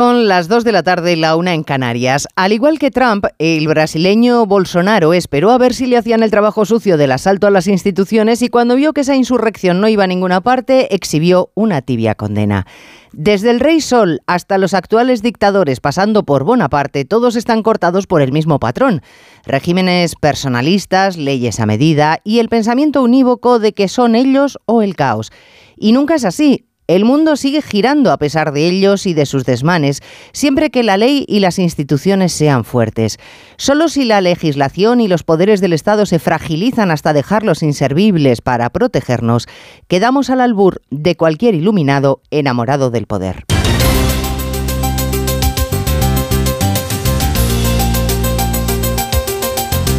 Son las 2 de la tarde y la una en Canarias. Al igual que Trump, el brasileño Bolsonaro esperó a ver si le hacían el trabajo sucio del asalto a las instituciones y cuando vio que esa insurrección no iba a ninguna parte, exhibió una tibia condena. Desde el rey Sol hasta los actuales dictadores, pasando por Bonaparte, todos están cortados por el mismo patrón. Regímenes personalistas, leyes a medida y el pensamiento unívoco de que son ellos o el caos. Y nunca es así. El mundo sigue girando a pesar de ellos y de sus desmanes, siempre que la ley y las instituciones sean fuertes. Solo si la legislación y los poderes del Estado se fragilizan hasta dejarlos inservibles para protegernos, quedamos al albur de cualquier iluminado enamorado del poder.